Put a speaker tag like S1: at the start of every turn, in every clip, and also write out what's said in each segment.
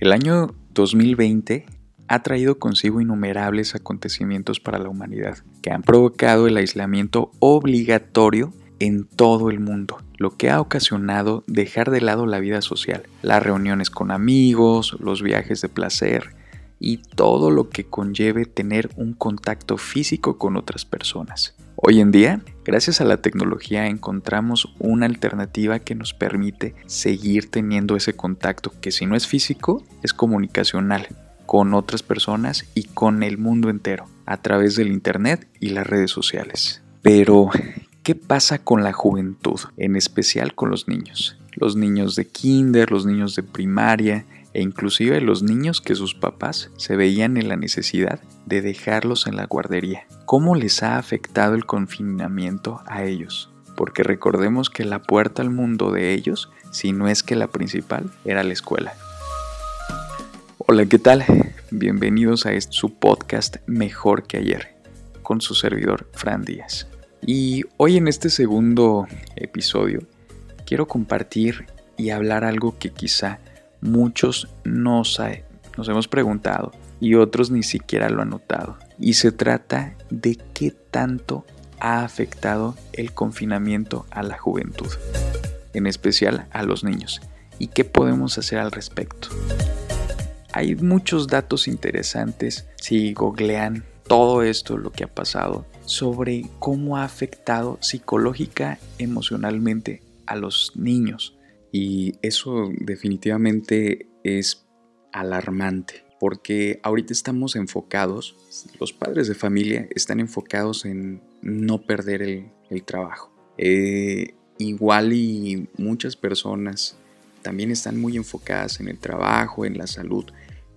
S1: El año 2020 ha traído consigo innumerables acontecimientos para la humanidad que han provocado el aislamiento obligatorio en todo el mundo, lo que ha ocasionado dejar de lado la vida social, las reuniones con amigos, los viajes de placer y todo lo que conlleve tener un contacto físico con otras personas. Hoy en día, gracias a la tecnología encontramos una alternativa que nos permite seguir teniendo ese contacto que si no es físico, es comunicacional con otras personas y con el mundo entero a través del Internet y las redes sociales. Pero, ¿qué pasa con la juventud? En especial con los niños. Los niños de kinder, los niños de primaria, e inclusive los niños que sus papás se veían en la necesidad de dejarlos en la guardería. ¿Cómo les ha afectado el confinamiento a ellos? Porque recordemos que la puerta al mundo de ellos, si no es que la principal, era la escuela. Hola, ¿qué tal? Bienvenidos a este, su podcast Mejor que ayer, con su servidor Fran Díaz. Y hoy en este segundo episodio quiero compartir y hablar algo que quizá muchos nos, nos hemos preguntado y otros ni siquiera lo han notado. Y se trata de qué tanto ha afectado el confinamiento a la juventud, en especial a los niños, y qué podemos hacer al respecto. Hay muchos datos interesantes si googlean todo esto, lo que ha pasado, sobre cómo ha afectado psicológica, emocionalmente a los niños. Y eso definitivamente es alarmante, porque ahorita estamos enfocados, los padres de familia están enfocados en no perder el, trabajo. Eh, igual y muchas personas también están muy enfocadas en el trabajo, en la salud,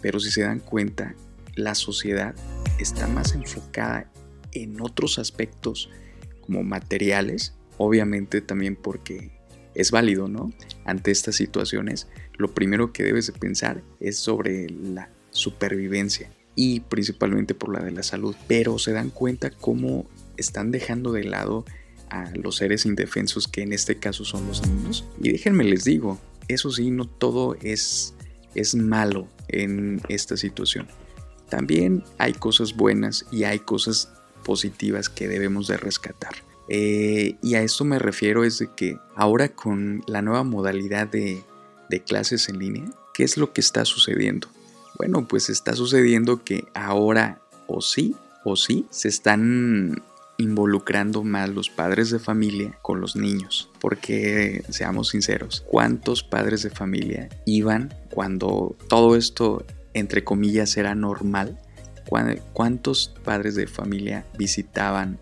S1: pero si se dan cuenta, la sociedad está más enfocada en otros aspectos como materiales, obviamente también porque es válido, ¿no? Ante estas situaciones, lo primero que debes de pensar es sobre la supervivencia y principalmente por la de la salud, pero se dan cuenta cómo están dejando de lado a los seres indefensos que en este caso son los niños. Y déjenme les digo, eso sí, no todo es, es malo en esta situación. También hay cosas buenas y hay cosas positivas que debemos de rescatar. Eh, y a esto me refiero es de que ahora con la nueva modalidad de, de clases en línea, ¿qué es lo que está sucediendo? Bueno, pues está sucediendo que ahora o sí o sí se están involucrando más los padres de familia con los niños. Porque, seamos sinceros, ¿cuántos padres de familia iban cuando todo esto, entre comillas, era normal? ¿Cuántos padres de familia visitaban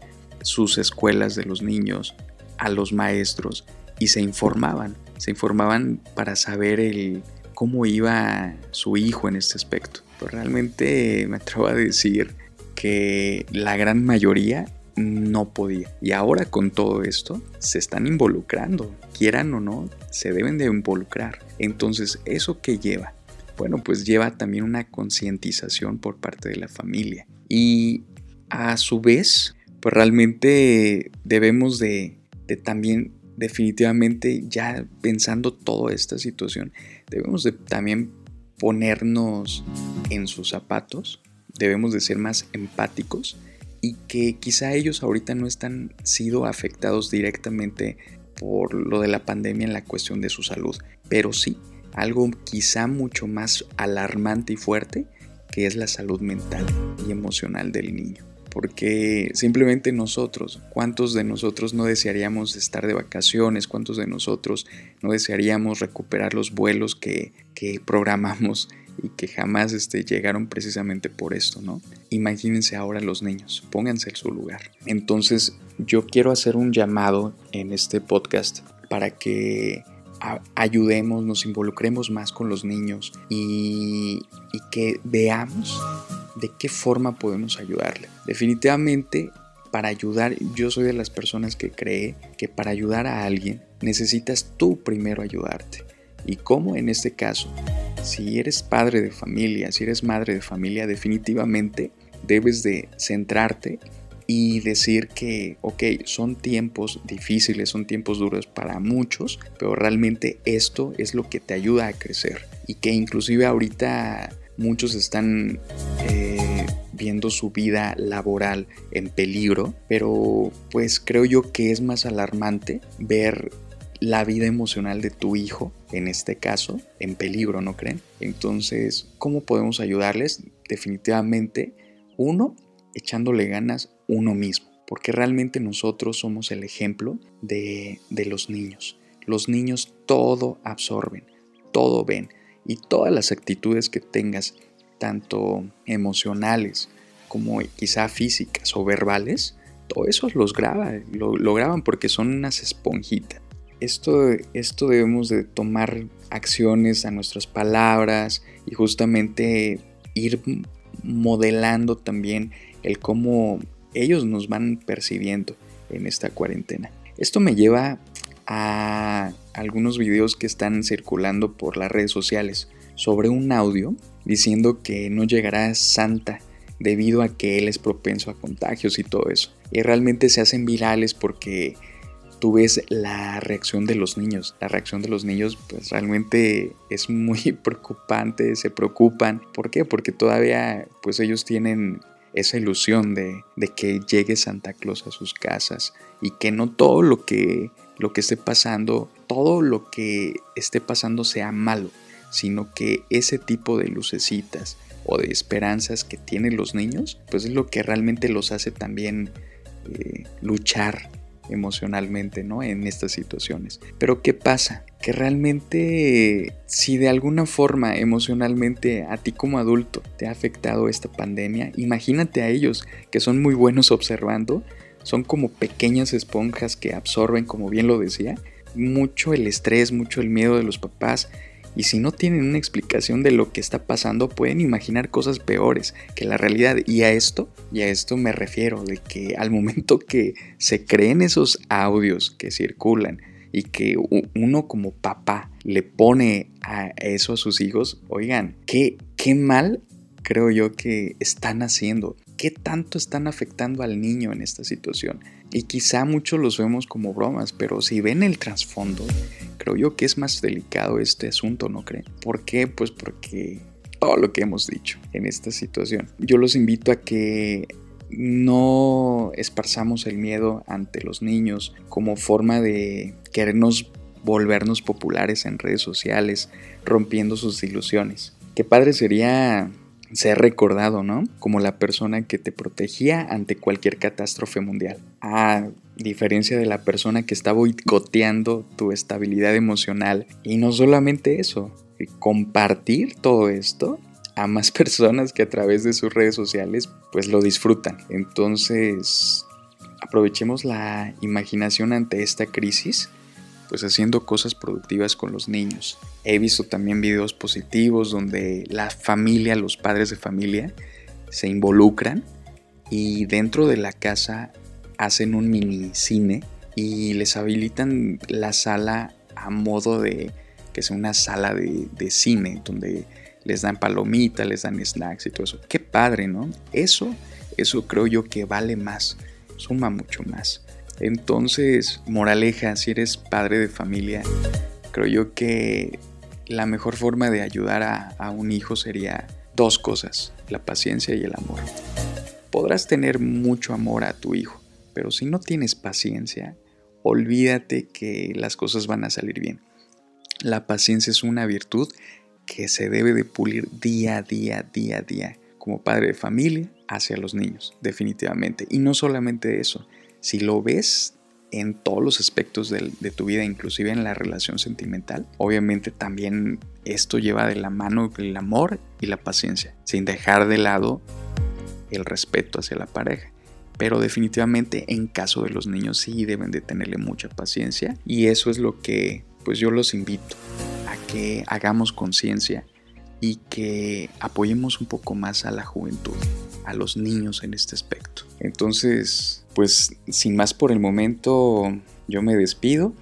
S1: sus escuelas de los niños, a los maestros y se informaban? Se informaban para saber el, cómo iba su hijo en este aspecto. Pero realmente me atrevo a decir que la gran mayoría no podía. Y ahora con todo esto se están involucrando, quieran o no, se deben de involucrar. Entonces, ¿eso qué lleva? Bueno, pues lleva también una concientización por parte de la familia. Y a su vez, pues realmente debemos de, de también definitivamente ya pensando toda esta situación, debemos de también ponernos en sus zapatos, debemos de ser más empáticos y que quizá ellos ahorita no están sido afectados directamente por lo de la pandemia en la cuestión de su salud, pero sí algo quizá mucho más alarmante y fuerte que es la salud mental y emocional del niño. Porque simplemente nosotros, ¿cuántos de nosotros no desearíamos estar de vacaciones? ¿Cuántos de nosotros no desearíamos recuperar los vuelos que, que programamos y que jamás este, llegaron precisamente por esto, ¿no? Imagínense ahora los niños, pónganse en su lugar. Entonces yo quiero hacer un llamado en este podcast para que ayudemos, nos involucremos más con los niños y, y que veamos de qué forma podemos ayudarle. Definitivamente para ayudar, yo soy de las personas que cree que para ayudar a alguien necesitas tú primero ayudarte. ¿Y cómo en este caso? si eres padre de familia, si eres madre de familia, definitivamente debes de centrarte y decir que, ok, son tiempos difíciles, son tiempos duros para muchos, pero realmente esto es lo que te ayuda a crecer y que inclusive ahorita muchos están viendo su vida laboral en peligro, pero pues creo yo que es más alarmante ver la vida emocional de tu hijo, en este caso, en peligro, ¿no creen? Entonces, ¿cómo podemos ayudarles? Definitivamente, uno, echándole ganas uno mismo, porque realmente nosotros somos el ejemplo de, de los niños. Los niños todo absorben, todo ven y todas las actitudes que tengas, tanto emocionales como quizá físicas o verbales, todo eso los graba, lo, lo graban porque son unas esponjitas. Esto, esto debemos de tomar acciones a nuestras palabras y justamente ir modelando también el cómo ellos nos van percibiendo en esta cuarentena. Esto me lleva a algunos videos que están circulando por las redes sociales sobre un audio diciendo que no llegará Santa debido a que él es propenso a contagios y todo eso. Y realmente se hacen virales porque tú ves la reacción de los niños. La reacción de los niños pues realmente es muy preocupante, se preocupan. ¿Por qué? Porque todavía pues ellos tienen esa ilusión de, de, que llegue Santa Claus a sus casas y que no todo lo que, lo que esté pasando, todo lo que esté pasando sea malo, sino que ese tipo de lucecitas o de esperanzas que tienen los niños, pues es lo que realmente los hace también eh, luchar emocionalmente, ¿no? En estas situaciones. Pero ¿qué pasa? Que realmente si de alguna forma emocionalmente a ti como adulto te ha afectado esta pandemia, imagínate a ellos que son muy buenos observando, son como pequeñas esponjas que absorben, como bien lo decía, mucho el estrés, mucho el miedo de los papás y si no tienen una explicación de lo que está pasando, pueden imaginar cosas peores que la realidad. Y a esto, y a esto me refiero, de que al momento que se creen esos audios que circulan y que uno como papá le pone a eso a sus hijos, oigan, qué, qué mal creo yo que están haciendo. ¿Qué tanto están afectando al niño en esta situación? Y quizá muchos los vemos como bromas, pero si ven el trasfondo, creo yo que es más delicado este asunto, ¿no creen? ¿Por qué? Pues porque todo lo que hemos dicho en esta situación. Yo los invito a que no esparzamos el miedo ante los niños como forma de querernos volvernos populares en redes sociales, rompiendo sus ilusiones. Qué padre sería ser recordado, ¿no? Como la persona que te protegía ante cualquier catástrofe mundial. A diferencia de la persona que está boicoteando tu estabilidad emocional. Y no solamente eso, compartir todo esto a más personas que a través de sus redes sociales pues lo disfrutan. Entonces, aprovechemos la imaginación ante esta crisis pues haciendo cosas productivas con los niños. He visto también videos positivos donde la familia, los padres de familia, se involucran y dentro de la casa hacen un mini cine y les habilitan la sala a modo de que sea una sala de, de cine donde les dan palomitas, les dan snacks y todo eso. Qué padre, ¿no? Eso, eso creo yo que vale más, suma mucho más. Entonces, moraleja, si eres padre de familia, creo yo que la mejor forma de ayudar a, un hijo sería dos cosas, la paciencia y el amor. Podrás tener mucho amor a tu hijo, pero si no tienes paciencia, olvídate que las cosas van a salir bien. La paciencia es una virtud que se debe de pulir día a día, día a día, como padre de familia hacia los niños, definitivamente. Y no solamente eso, si lo ves en todos los aspectos de, tu vida, inclusive en la relación sentimental, obviamente también esto lleva de la mano el amor y la paciencia, sin dejar de lado el respeto hacia la pareja. Pero definitivamente en caso de los niños sí deben de tenerle mucha paciencia y eso es lo que pues yo los invito a que hagamos conciencia y que apoyemos un poco más a la juventud, a los niños en este aspecto. Entonces, pues sin más por el momento, yo me despido.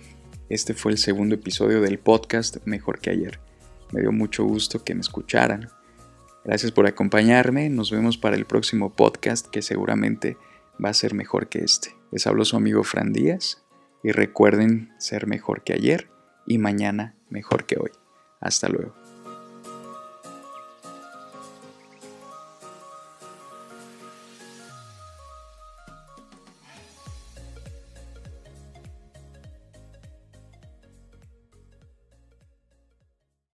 S1: Este fue el segundo episodio del podcast Mejor que ayer. Me dio mucho gusto que me escucharan. Gracias por acompañarme. Nos vemos para el próximo podcast que seguramente va a ser mejor que este. Les habló su amigo Fran Díaz y recuerden ser mejor que ayer y mañana mejor que hoy. Hasta luego.